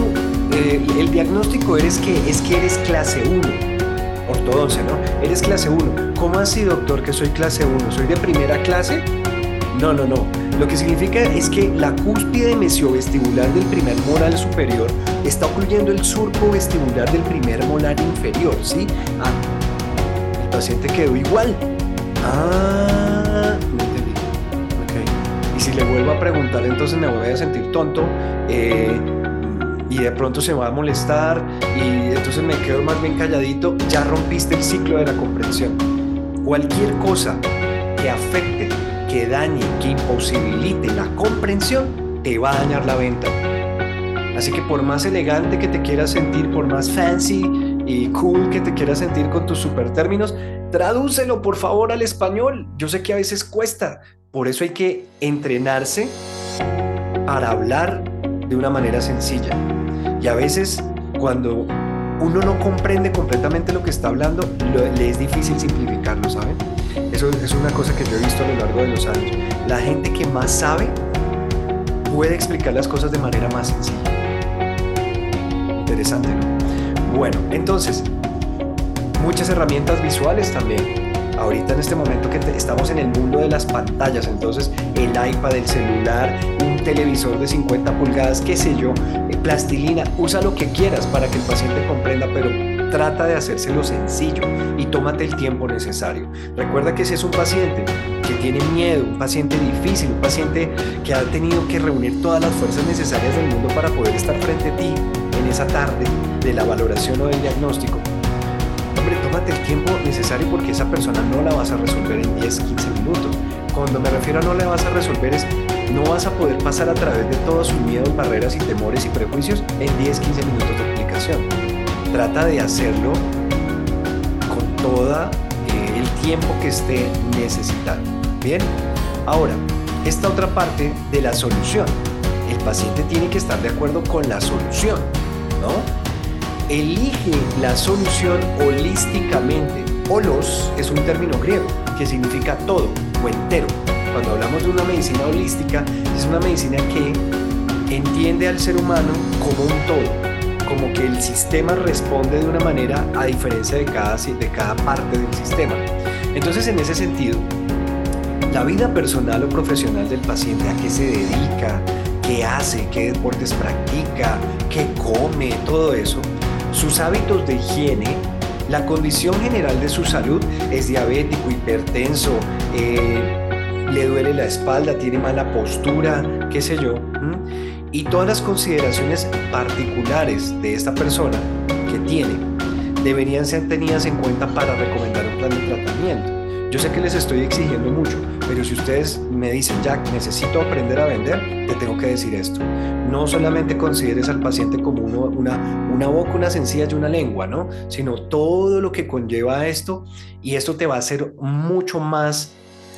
[SPEAKER 1] eh, el diagnóstico eres que, es que eres clase 1, ortodoncia, ¿no? Eres clase 1. ¿Cómo así, doctor, que soy clase 1? ¿Soy de primera clase? No, no, no. Lo que significa es que la cúspide mesiovestibular del primer molar superior está ocluyendo el surco vestibular del primer molar inferior, ¿sí? Ah, el paciente quedó igual. Ah, no entendí. Ok. Y si le vuelvo a preguntar, entonces me voy a sentir tonto. Eh, y de pronto se va a molestar y entonces me quedo más bien calladito, ya rompiste el ciclo de la comprensión. Cualquier cosa que afecte que dañe, que imposibilite la comprensión, te va a dañar la venta. Así que por más elegante que te quieras sentir, por más fancy y cool que te quieras sentir con tus super términos, tradúcelo por favor al español. Yo sé que a veces cuesta, por eso hay que entrenarse para hablar de una manera sencilla. Y a veces cuando uno no comprende completamente lo que está hablando, le es difícil simplificarlo, ¿saben? Eso es una cosa que yo he visto a lo largo de los años. La gente que más sabe puede explicar las cosas de manera más sencilla. Interesante, ¿no? Bueno, entonces, muchas herramientas visuales también. Ahorita en este momento que estamos en el mundo de las pantallas, entonces el iPad, el celular, un televisor de 50 pulgadas, qué sé yo, eh, plastilina, usa lo que quieras para que el paciente comprenda, pero trata de hacérselo sencillo y tómate el tiempo necesario. Recuerda que si es un paciente que tiene miedo, un paciente difícil, un paciente que ha tenido que reunir todas las fuerzas necesarias del mundo para poder estar frente a ti en esa tarde de la valoración o del diagnóstico, hombre, tómate el tiempo necesario porque esa persona no la vas a resolver en 10, 15 minutos. Cuando me refiero a no la vas a resolver es no vas a poder pasar a través de todos sus miedos, barreras y temores y prejuicios en 10, 15 minutos de explicación trata de hacerlo con todo eh, el tiempo que esté necesitando. Bien, ahora, esta otra parte de la solución. El paciente tiene que estar de acuerdo con la solución, ¿no? Elige la solución holísticamente. Holos es un término griego que significa todo o entero. Cuando hablamos de una medicina holística, es una medicina que entiende al ser humano como un todo, como que el sistema responde de una manera a diferencia de cada, de cada parte del sistema. Entonces, en ese sentido, la vida personal o profesional del paciente, a qué se dedica, qué hace, qué deportes practica, qué come, todo eso, sus hábitos de higiene, la condición general de su salud, es diabético, hipertenso, eh, le duele la espalda, tiene mala postura, qué sé yo y todas las consideraciones particulares de esta persona que tiene deberían ser tenidas en cuenta para recomendar un plan de tratamiento. Yo sé que les estoy exigiendo mucho, pero si ustedes me dicen, Jack, necesito aprender a vender, te tengo que decir esto. No solamente consideres al paciente como una, una boca, una sencilla y una lengua, ¿no? Sino todo lo que conlleva esto y esto te va a hacer mucho más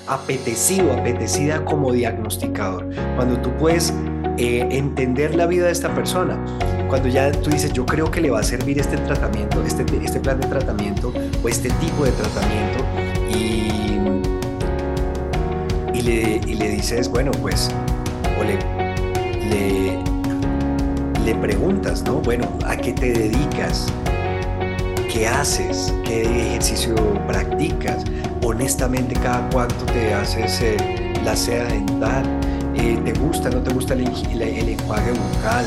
[SPEAKER 1] apetecido, apetecida como diagnosticador. Cuando tú puedes eh, entender la vida de esta persona. Cuando ya tú dices, yo creo que le va a servir este tratamiento, este, este plan de tratamiento o este tipo de tratamiento y, y, le, y le dices, bueno, pues, o le, le, le preguntas, ¿no? Bueno, ¿a qué te dedicas? ¿Qué haces? ¿Qué ejercicio practicas? Honestamente, ¿cada cuánto te haces eh, la seda dental? Eh, ¿Te gusta, no te gusta el, enjuague bucal?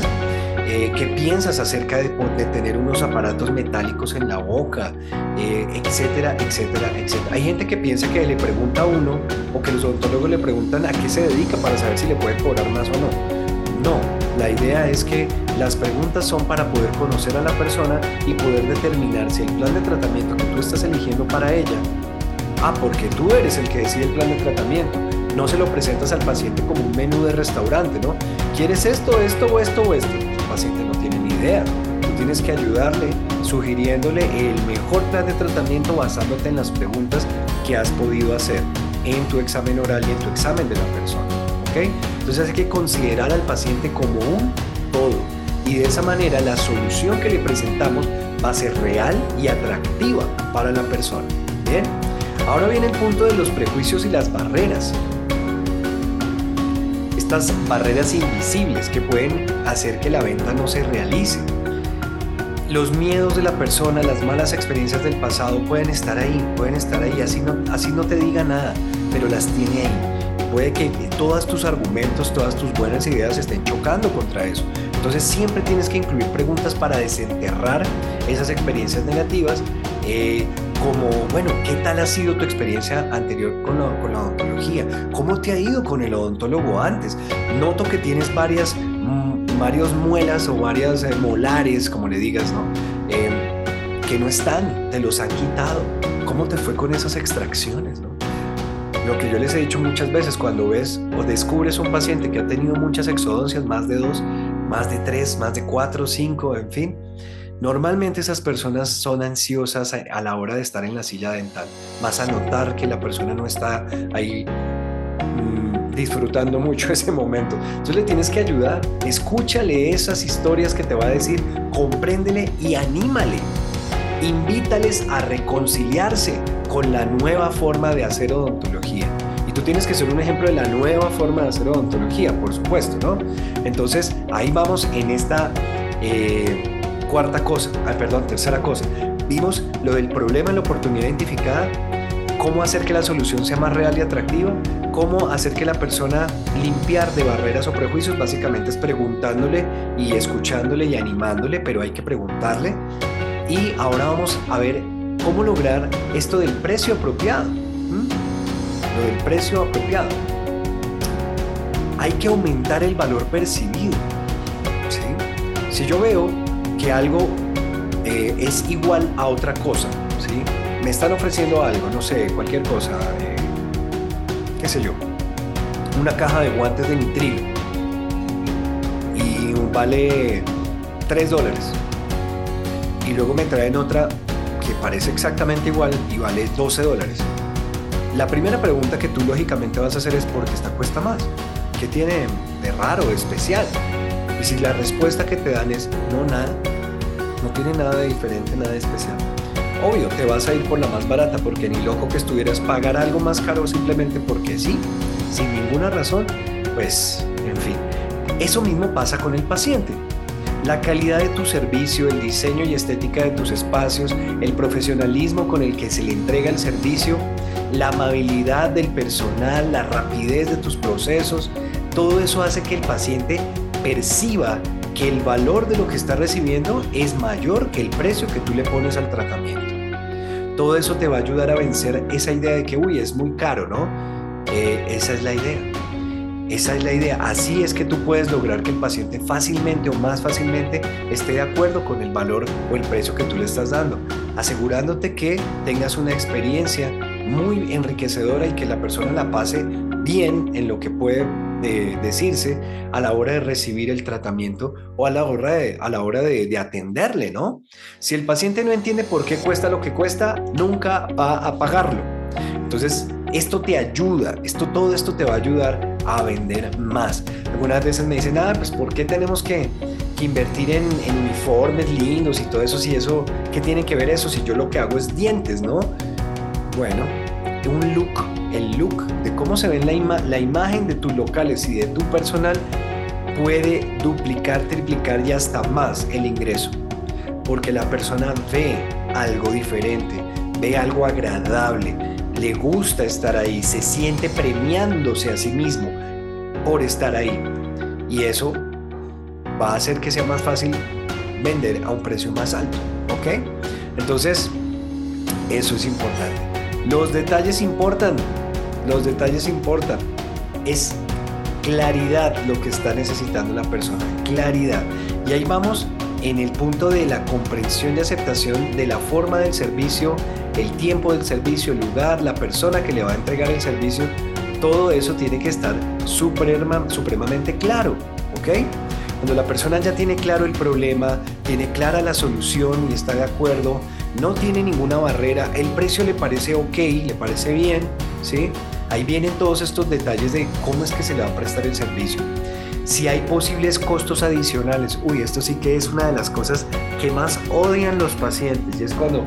[SPEAKER 1] Eh, ¿Qué piensas acerca de, tener unos aparatos metálicos en la boca? Eh, etcétera, etcétera, etcétera. Hay gente que piensa que le pregunta a uno o que los odontólogos le preguntan a qué se dedica para saber si le puede cobrar más o no. No, la idea es que las preguntas son para poder conocer a la persona y poder determinar si el plan de tratamiento que tú estás eligiendo para ella, ah, porque tú eres el que decide el plan de tratamiento, no se lo presentas al paciente como un menú de restaurante, ¿no? ¿Quieres esto, esto o esto o esto? Paciente no tiene ni idea. Tú tienes que ayudarle sugiriéndole el mejor plan de tratamiento basándote en las preguntas que has podido hacer en tu examen oral y en tu examen de la persona. ¿ok? Entonces hay que considerar al paciente como un todo y de esa manera la solución que le presentamos va a ser real y atractiva para la persona. Bien, ahora viene el punto de los prejuicios y las barreras. Estas barreras invisibles que pueden hacer que la venta no se realice. Los miedos de la persona, las malas experiencias del pasado pueden estar ahí, pueden estar ahí, así no, así no te diga nada, pero las tiene ahí. Puede que todos tus argumentos, todas tus buenas ideas estén chocando contra eso. Entonces siempre tienes que incluir preguntas para desenterrar esas experiencias negativas, eh, como, bueno, ¿qué tal ha sido tu experiencia anterior con la, con la odontología? ¿Cómo te ha ido con el odontólogo antes? Noto que tienes varias, mm, varios muelas o varias eh, molares, como le digas, ¿no? Eh, que no están, te los han quitado. ¿Cómo te fue con esas extracciones? Lo que yo les he dicho muchas veces, cuando ves o descubres un paciente que ha tenido muchas exodoncias, más de dos, más de tres, más de cuatro, cinco, en fin, Normalmente esas personas son ansiosas a la hora de estar en la silla dental. Vas a notar que la persona no está ahí mm, disfrutando mucho ese momento. Entonces le tienes que ayudar, escúchale esas historias que te va a decir, compréndele y anímale. Invítales a reconciliarse con la nueva forma de hacer odontología. Y tú tienes que ser un ejemplo de la nueva forma de hacer odontología, por supuesto, ¿no? Entonces ahí vamos en esta... Eh, Cuarta cosa, ah, perdón, tercera cosa, vimos lo del problema y la oportunidad identificada, cómo hacer que la solución sea más real y atractiva, cómo hacer que la persona limpiar de barreras o prejuicios, básicamente es preguntándole y escuchándole y animándole, pero hay que preguntarle. Y ahora vamos a ver cómo lograr esto del precio apropiado. Lo del precio apropiado. Hay que aumentar el valor percibido. Si yo veo que algo eh, es igual a otra cosa, ¿sí? Me están ofreciendo algo, no sé, cualquier cosa, eh, qué sé yo, una caja de guantes de nitrilo y vale 3 dólares. Y luego me traen otra que parece exactamente igual y vale 12 dólares. La primera pregunta que tú lógicamente vas a hacer es ¿por qué esta cuesta más? ¿Qué tiene de raro, de especial? Si la respuesta que te dan es no nada, no tiene nada de diferente, nada de especial. Obvio, te vas a ir por la más barata porque ni loco que estuvieras pagar algo más caro simplemente porque sí, sin ninguna razón, pues, en fin. Eso mismo pasa con el paciente. La calidad de tu servicio, el diseño y estética de tus espacios, el profesionalismo con el que se le entrega el servicio, la amabilidad del personal, la rapidez de tus procesos, todo eso hace que el paciente perciba que el valor de lo que está recibiendo es mayor que el precio que tú le pones al tratamiento. Todo eso te va a ayudar a vencer esa idea de que, uy, es muy caro, ¿no? Eh, esa es la idea. Esa es la idea. Así es que tú puedes lograr que el paciente fácilmente o más fácilmente esté de acuerdo con el valor o el precio que tú le estás dando, asegurándote que tengas una experiencia muy enriquecedora y que la persona la pase bien en lo que puede de decirse a la hora de recibir el tratamiento o a la hora, de, a la hora de, atenderle, ¿no? Si el paciente no entiende por qué cuesta lo que cuesta, nunca va a pagarlo. Entonces, esto te ayuda, esto, todo esto te va a ayudar a vender más. Algunas veces me dicen, ah, pues ¿por qué tenemos que, invertir en, uniformes lindos y todo eso? Si eso, ¿qué tiene que ver eso? Si yo lo que hago es dientes, ¿no? Bueno, un look, el look de cómo se ve la, la imagen de tus locales y de tu personal puede duplicar, triplicar y hasta más el ingreso. Porque la persona ve algo diferente, ve algo agradable, le gusta estar ahí, se siente premiándose a sí mismo por estar ahí. Y eso va a hacer que sea más fácil vender a un precio más alto. ¿Ok? Entonces, eso es importante. Los detalles importan, los detalles importan. Es claridad lo que está necesitando la persona, claridad. Y ahí vamos en el punto de la comprensión y aceptación de la forma del servicio, el tiempo del servicio, el lugar, la persona que le va a entregar el servicio. Todo eso tiene que estar supremamente claro, ¿ok? Cuando la persona ya tiene claro el problema, tiene clara la solución y está de acuerdo, no tiene ninguna barrera, el precio le parece ok, le parece bien, ¿sí? ahí vienen todos estos detalles de cómo es que se le va a prestar el servicio. Si hay posibles costos adicionales, uy, esto sí que es una de las cosas que más odian los pacientes y es cuando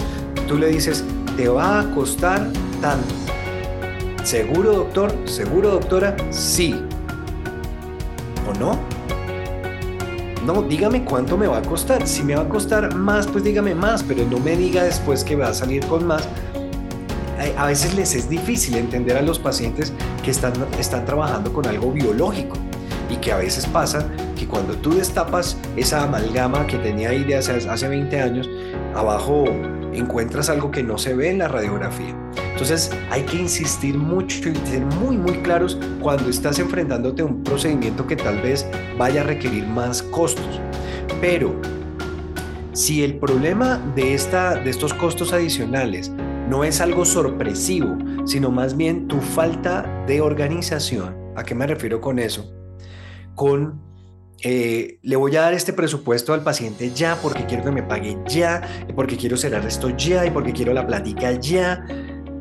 [SPEAKER 1] tú le dices, te va a costar tanto. ¿Seguro, doctor? ¿Seguro, doctora? Sí. ¿O no? No, dígame cuánto me va a costar. Si me va a costar más, pues dígame más, pero no me diga después que va a salir con más. A veces les es difícil entender a los pacientes que están, están trabajando con algo biológico y que a veces pasa que cuando tú destapas esa amalgama que tenía ahí de hace, hace 20 años, abajo encuentras algo que no se ve en la radiografía. Entonces hay que insistir mucho y ser muy muy claros cuando estás enfrentándote a un procedimiento que tal vez vaya a requerir más costos. Pero si el problema de, esta, de estos costos adicionales no es algo sorpresivo, sino más bien tu falta de organización, ¿a qué me refiero con eso? Con eh, le voy a dar este presupuesto al paciente ya porque quiero que me pague ya, porque quiero cerrar esto ya y porque quiero la plática ya.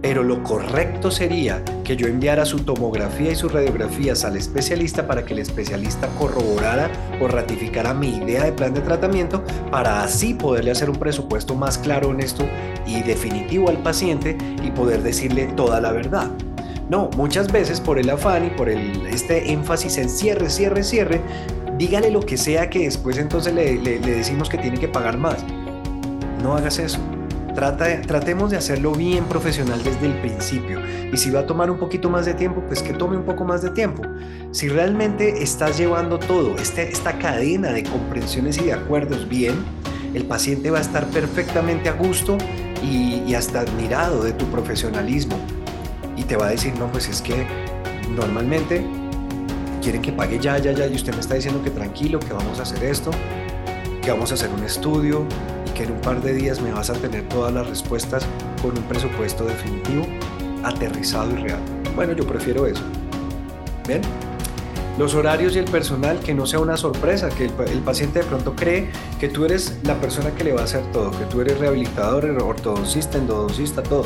[SPEAKER 1] Pero lo correcto sería que yo enviara su tomografía y sus radiografías al especialista para que el especialista corroborara o ratificara mi idea de plan de tratamiento para así poderle hacer un presupuesto más claro, honesto y definitivo al paciente y poder decirle toda la verdad. No, muchas veces por el afán y por el, este énfasis en cierre, cierre, cierre, dígale lo que sea que después entonces le, decimos que tiene que pagar más. No hagas eso. Trata, tratemos de hacerlo bien profesional desde el principio. Y si va a tomar un poquito más de tiempo, pues que tome un poco más de tiempo. Si realmente estás llevando todo, este, esta cadena de comprensiones y de acuerdos bien, el paciente va a estar perfectamente a gusto y, y hasta admirado de tu profesionalismo. Y te va a decir, no, pues es que normalmente quieren que pague ya, ya, ya, y usted me está diciendo que tranquilo, que vamos a hacer esto, que vamos a hacer un estudio y que en un par de días me vas a tener todas las respuestas con un presupuesto definitivo, aterrizado y real. Bueno, yo prefiero eso. ¿Ven? Los horarios y el personal, que no sea una sorpresa, que el, el, paciente de pronto cree que tú eres la persona que le va a hacer todo, que tú eres rehabilitador, ortodoncista, endodoncista, todo.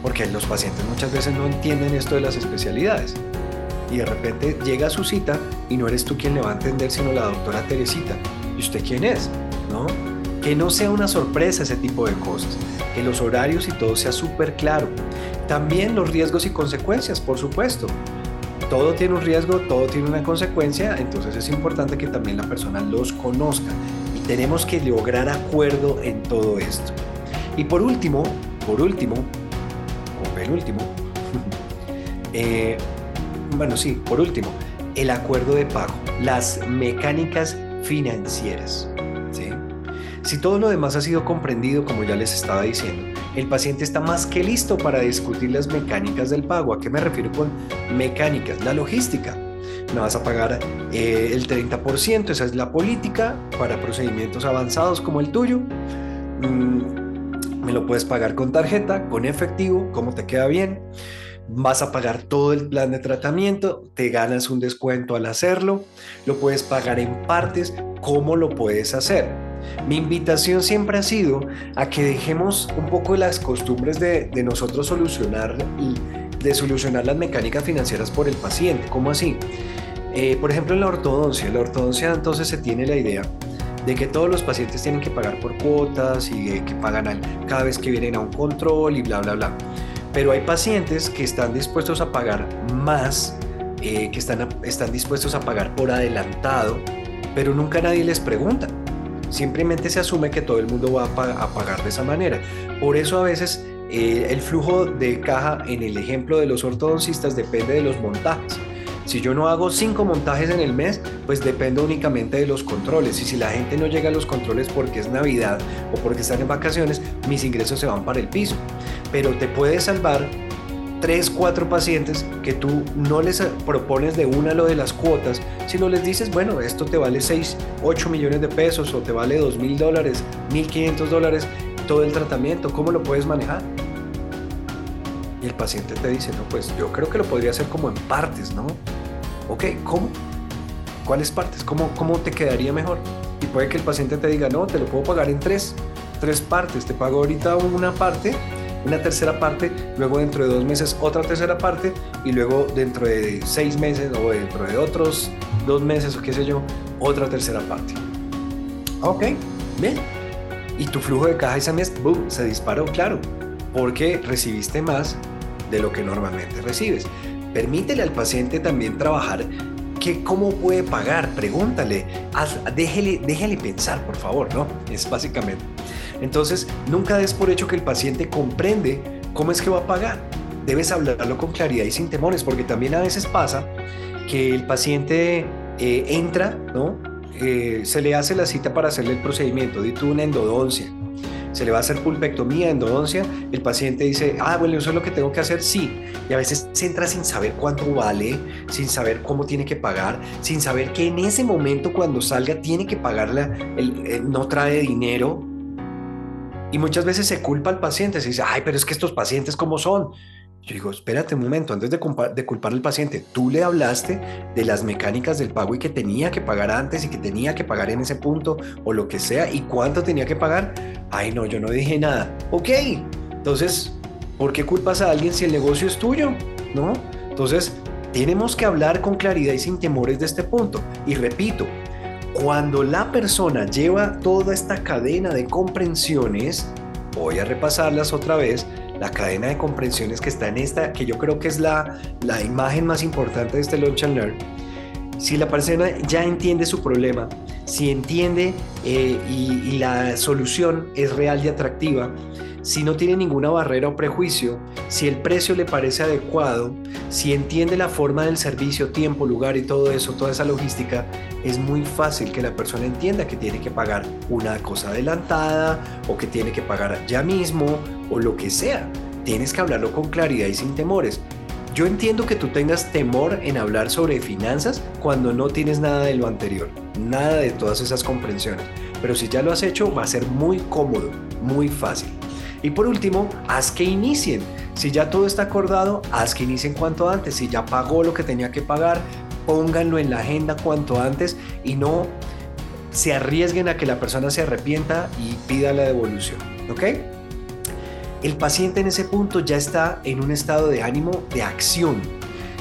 [SPEAKER 1] Porque los pacientes muchas veces no entienden esto de las especialidades y de repente llega a su cita y no eres tú quien le va a entender, sino la doctora Teresita. ¿Y usted quién es? ¿No? Que no sea una sorpresa ese tipo de cosas, que los horarios y todo sea súper claro. También los riesgos y consecuencias, por supuesto. Todo tiene un riesgo, todo tiene una consecuencia, entonces es importante que también la persona los conozca y tenemos que lograr acuerdo en todo esto. Y por último, por último, o penúltimo, eh, bueno, sí, por último, el acuerdo de pago, las mecánicas financieras. ¿sí? Si todo lo demás ha sido comprendido, como ya les estaba diciendo, el paciente está más que listo para discutir las mecánicas del pago. ¿A qué me refiero con mecánicas? La logística. Me vas a pagar eh, el 30%, esa es la política para procedimientos avanzados como el tuyo. Mm, me lo puedes pagar con tarjeta, con efectivo, como te queda bien vas a pagar todo el plan de tratamiento, te ganas un descuento al hacerlo, lo puedes pagar en partes, ¿cómo lo puedes hacer? Mi invitación siempre ha sido a que dejemos un poco las costumbres de, nosotros solucionar de solucionar las mecánicas financieras por el paciente. ¿Cómo así? Eh, por ejemplo, en la ortodoncia, en la ortodoncia entonces se tiene la idea de que todos los pacientes tienen que pagar por cuotas y que pagan cada vez que vienen a un control y bla, bla, bla. Pero hay pacientes que están dispuestos a pagar más, eh, que están, están dispuestos a pagar por adelantado, pero nunca nadie les pregunta. Simplemente se asume que todo el mundo va a, pagar de esa manera. Por eso a veces eh, el flujo de caja en el ejemplo de los ortodoncistas depende de los montajes. Si yo no hago cinco montajes en el mes, pues dependo únicamente de los controles. Y si la gente no llega a los controles porque es Navidad o porque están en vacaciones, mis ingresos se van para el piso. Pero te puede salvar tres, cuatro pacientes que tú no les propones de una lo de las cuotas, sino les dices, bueno, esto te vale 6, 8 millones de pesos o te vale 2 mil dólares, 1.500 dólares todo el tratamiento, ¿cómo lo puedes manejar? Y el paciente te dice, no, pues yo creo que lo podría hacer como en partes, ¿no? Ok, ¿cómo? ¿Cuáles partes? ¿Cómo, ¿Cómo te quedaría mejor? Y puede que el paciente te diga, no, te lo puedo pagar en tres, tres partes. Te pago ahorita una parte una tercera parte, luego dentro de dos meses otra tercera parte y luego dentro de seis meses o dentro de otros dos meses o qué sé yo, otra tercera parte. Ok, bien. Y tu flujo de caja ese mes, boom, se disparó, claro, porque recibiste más de lo que normalmente recibes. Permítele al paciente también trabajar que cómo puede pagar, pregúntale, déjele, déjele pensar, por favor, ¿no? Es básicamente. Entonces, nunca des por hecho que el paciente comprende cómo es que va a pagar. Debes hablarlo con claridad y sin temores, porque también a veces pasa que el paciente eh, entra, ¿no? Eh, se le hace la cita para hacerle el procedimiento, de una endodoncia, se le va a hacer pulpectomía, endodoncia, el paciente dice, ah, bueno, eso es lo que tengo que hacer, sí. Y a veces se entra sin saber cuánto vale, sin saber cómo tiene que pagar, sin saber que en ese momento cuando salga tiene que pagarla, el, no trae dinero. Y muchas veces se culpa al paciente, se dice, ay, pero es que estos pacientes, ¿cómo son? Yo digo, espérate un momento, antes de, de, culpar al paciente, tú le hablaste de las mecánicas del pago y que tenía que pagar antes y que tenía que pagar en ese punto o lo que sea y cuánto tenía que pagar. Ay, no, yo no dije nada. Ok, entonces, ¿por qué culpas a alguien si el negocio es tuyo? ¿No? Entonces, tenemos que hablar con claridad y sin temores de este punto. Y repito, cuando la persona lleva toda esta cadena de comprensiones, voy a repasarlas otra vez, la cadena de comprensiones que está en esta, que yo creo que es la, la imagen más importante de este Launch and. Si la persona ya entiende su problema, si entiende eh, y la solución es real y atractiva, si no tiene ninguna barrera o prejuicio, si el precio le parece adecuado, si entiende la forma del servicio, tiempo, lugar y todo eso, toda esa logística, es muy fácil que la persona entienda que tiene que pagar una cosa adelantada o que tiene que pagar ya mismo o lo que sea. Tienes que hablarlo con claridad y sin temores. Yo entiendo que tú tengas temor en hablar sobre finanzas cuando no tienes nada de lo anterior, nada de todas esas comprensiones. Pero si ya lo has hecho, va a ser muy cómodo, muy fácil. Y por último, haz que inicien. Si ya todo está acordado, haz que inicien cuanto antes. Si ya pagó lo que tenía que pagar, pónganlo en la agenda cuanto antes y no se arriesguen a que la persona se arrepienta y pida la devolución. ¿Ok? El paciente en ese punto ya está en un estado de ánimo de acción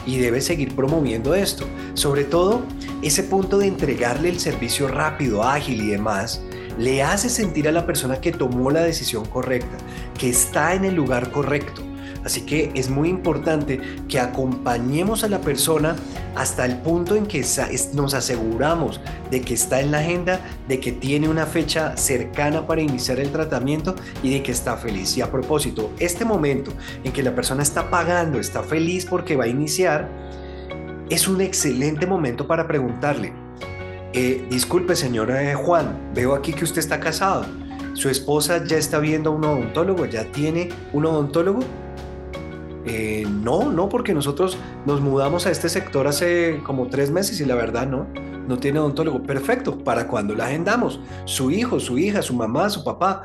[SPEAKER 1] y debe seguir promoviendo esto. Sobre todo, ese punto de entregarle el servicio rápido, ágil y demás, le hace sentir a la persona que tomó la decisión correcta, que está en el lugar correcto. Así que es muy importante que acompañemos a la persona hasta el punto en que nos aseguramos de que está en la agenda, de que tiene una fecha cercana para iniciar el tratamiento y de que está feliz. Y a propósito, este momento en que la persona está pagando, está feliz porque va a iniciar, es un excelente momento para preguntarle, eh, disculpe, señora eh, Juan, veo aquí que usted está casado. ¿Su esposa ya está viendo a un odontólogo? ¿Ya tiene un odontólogo? Eh, no, no, porque nosotros nos mudamos a este sector hace como tres meses y la verdad no, no tiene odontólogo. Perfecto, ¿para cuando la agendamos? Su hijo, su hija, su mamá, su papá.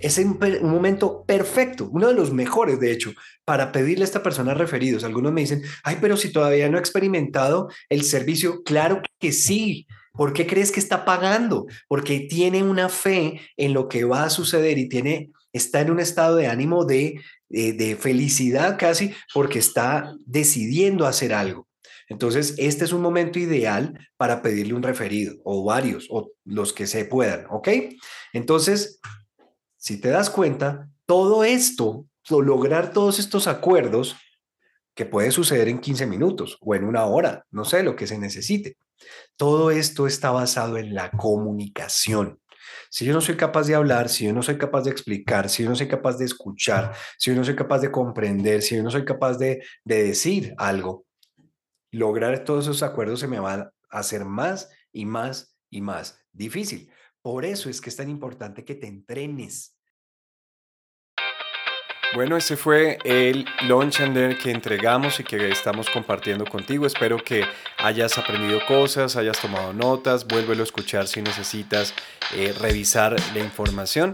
[SPEAKER 1] Es un, momento perfecto, uno de los mejores, de hecho, para pedirle a esta persona referidos. Algunos me dicen, ay, pero si todavía no he experimentado el servicio, claro que sí. ¿Por qué crees que está pagando? Porque tiene una fe en lo que va a suceder y tiene, está en un estado de ánimo de, de, felicidad casi porque está decidiendo hacer algo. Entonces, este es un momento ideal para pedirle un referido o varios o los que se puedan, ¿ok? Entonces, si te das cuenta, todo esto, lograr todos estos acuerdos, que puede suceder en 15 minutos o en una hora, no sé, lo que se necesite. Todo esto está basado en la comunicación. Si yo no soy capaz de hablar, si yo no soy capaz de explicar, si yo no soy capaz de escuchar, si yo no soy capaz de comprender, si yo no soy capaz de, de decir algo, lograr todos esos acuerdos se me va a hacer más y más y más difícil. Por eso es que es tan importante que te entrenes bueno, ese fue el Launch and que entregamos y que estamos compartiendo contigo. Espero que hayas aprendido cosas, hayas tomado notas, vuélvelo a escuchar si necesitas eh, revisar la información.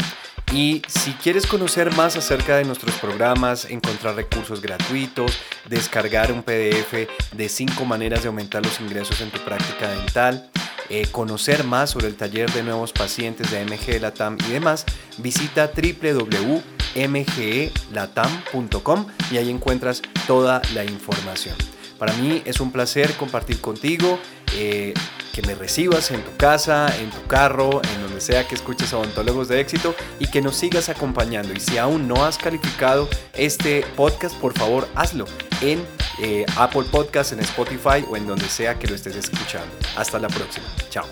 [SPEAKER 1] Y si quieres conocer más acerca de nuestros programas, encontrar recursos gratuitos, descargar un PDF de 5 maneras de aumentar los ingresos en tu práctica dental, eh, conocer más sobre el taller de nuevos pacientes de MG Latam y demás, visita www mgelatam.com y ahí encuentras toda la información. Para mí es un placer compartir contigo, eh, que me recibas en tu casa, en tu carro, en donde sea que escuches a de Éxito y que nos sigas acompañando. Y si aún no has calificado este podcast, por favor hazlo en eh, Apple Podcast, en Spotify o en donde sea que lo estés escuchando. Hasta la próxima. Chao.